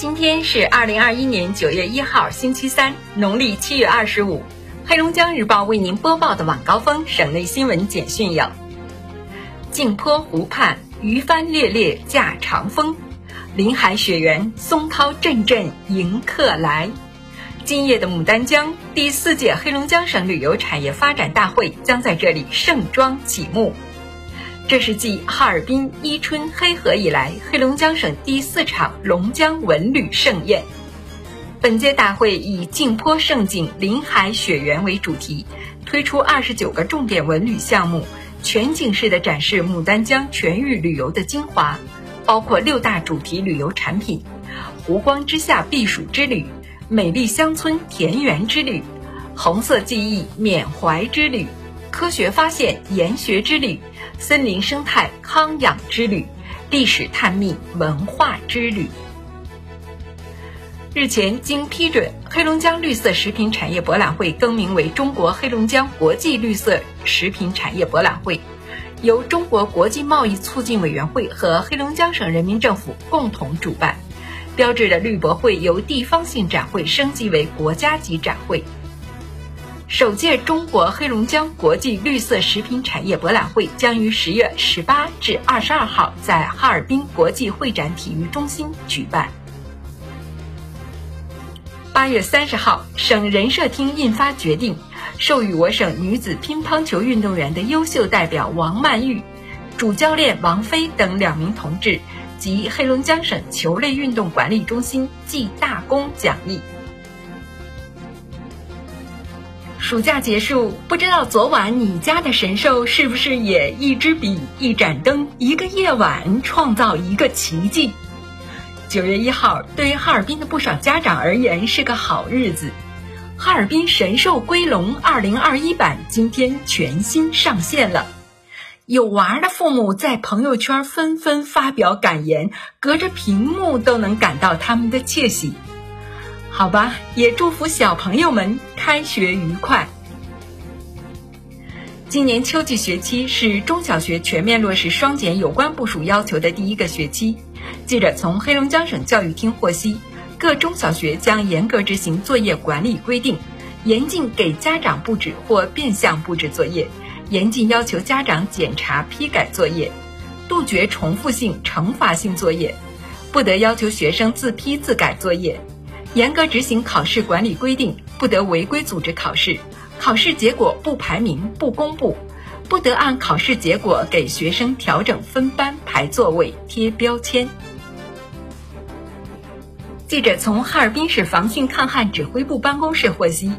今天是二零二一年九月一号，星期三，农历七月二十五。黑龙江日报为您播报的晚高峰省内新闻简讯有：镜坡湖畔鱼帆猎猎驾长风，林海雪原松涛阵阵迎客来。今夜的牡丹江第四届黑龙江省旅游产业发展大会将在这里盛装启幕。这是继哈尔滨、伊春、黑河以来，黑龙江省第四场龙江文旅盛宴。本届大会以“镜坡胜景，林海雪原”为主题，推出二十九个重点文旅项目，全景式的展示牡丹江全域旅游的精华，包括六大主题旅游产品：湖光之下避暑之旅、美丽乡村田园之旅、红色记忆缅怀之旅。科学发现研学之旅，森林生态康养之旅，历史探秘文化之旅。日前经批准，黑龙江绿色食品产业博览会更名为中国黑龙江国际绿色食品产业博览会，由中国国际贸易促进委员会和黑龙江省人民政府共同主办，标志着绿博会由地方性展会升级为国家级展会。首届中国黑龙江国际绿色食品产业博览会将于十月十八至二十二号在哈尔滨国际会展体育中心举办。八月三十号，省人社厅印发决定，授予我省女子乒乓球运动员的优秀代表王曼玉、主教练王菲等两名同志及黑龙江省球类运动管理中心记大功奖励。暑假结束，不知道昨晚你家的神兽是不是也一支笔、一盏灯、一个夜晚创造一个奇迹？九月一号，对于哈尔滨的不少家长而言是个好日子。哈尔滨神兽归笼二零二一版今天全新上线了，有娃的父母在朋友圈纷纷发表感言，隔着屏幕都能感到他们的窃喜。好吧，也祝福小朋友们开学愉快。今年秋季学期是中小学全面落实双减有关部署要求的第一个学期。记者从黑龙江省教育厅获悉，各中小学将严格执行作业管理规定，严禁给家长布置或变相布置作业，严禁要求家长检查批改作业，杜绝重复性、惩罚性作业，不得要求学生自批自改作业。严格执行考试管理规定，不得违规组织考试，考试结果不排名、不公布，不得按考试结果给学生调整分班、排座位、贴标签。记者从哈尔滨市防汛抗旱指挥部办公室获悉，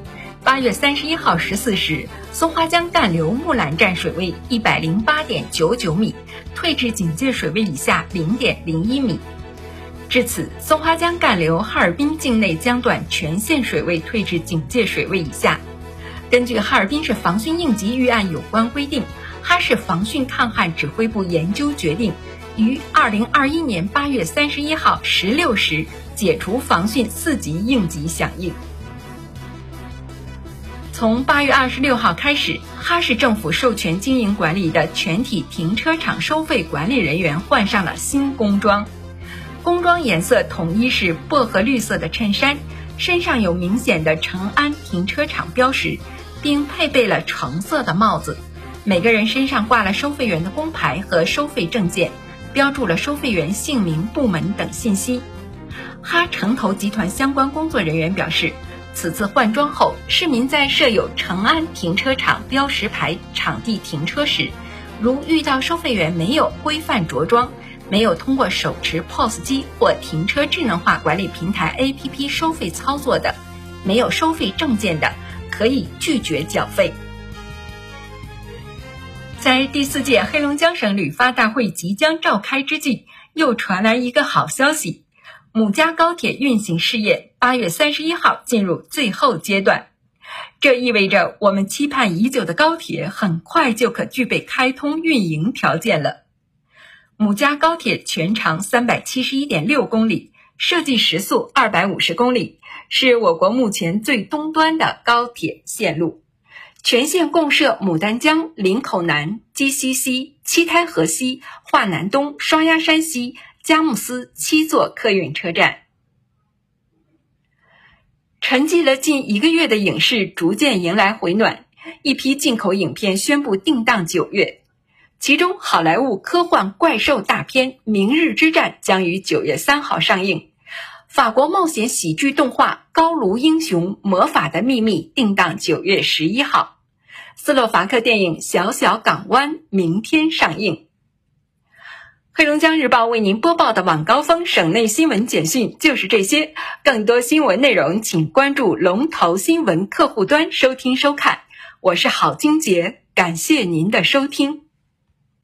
八月三十一号十四时，松花江干流木兰站水位一百零八点九九米，退至警戒水位以下零点零一米。至此，松花江干流哈尔滨境内江段全线水位退至警戒水位以下。根据哈尔滨市防汛应急预案有关规定，哈市防汛抗旱指挥部研究决定，于二零二一年八月三十一号十六时解除防汛四级应急响应。从八月二十六号开始，哈市政府授权经营管理的全体停车场收费管理人员换上了新工装。工装颜色统一是薄荷绿色的衬衫，身上有明显的成安停车场标识，并配备了橙色的帽子。每个人身上挂了收费员的工牌和收费证件，标注了收费员姓名、部门等信息。哈城投集团相关工作人员表示，此次换装后，市民在设有成安停车场标识牌场地停车时，如遇到收费员没有规范着装。没有通过手持 POS 机或停车智能化管理平台 APP 收费操作的，没有收费证件的，可以拒绝缴费。在第四届黑龙江省旅发大会即将召开之际，又传来一个好消息：母家高铁运行试验八月三十一号进入最后阶段，这意味着我们期盼已久的高铁很快就可具备开通运营条件了。母家高铁全长三百七十一点六公里，设计时速二百五十公里，是我国目前最东端的高铁线路。全线共设牡丹江、林口南、鸡西西、七台河西、华南东、双鸭山西、佳木斯七座客运车站。沉寂了近一个月的影视逐渐迎来回暖，一批进口影片宣布定档九月，其中好莱坞科幻怪兽大片《明日之战》将于九月三号上映，法国冒险喜剧动画《高卢英雄魔法的秘密》定档九月十一号，斯洛伐克电影《小小港湾》明天上映。黑龙江日报为您播报的晚高峰省内新闻简讯就是这些。更多新闻内容，请关注龙头新闻客户端收听收看。我是郝金杰，感谢您的收听。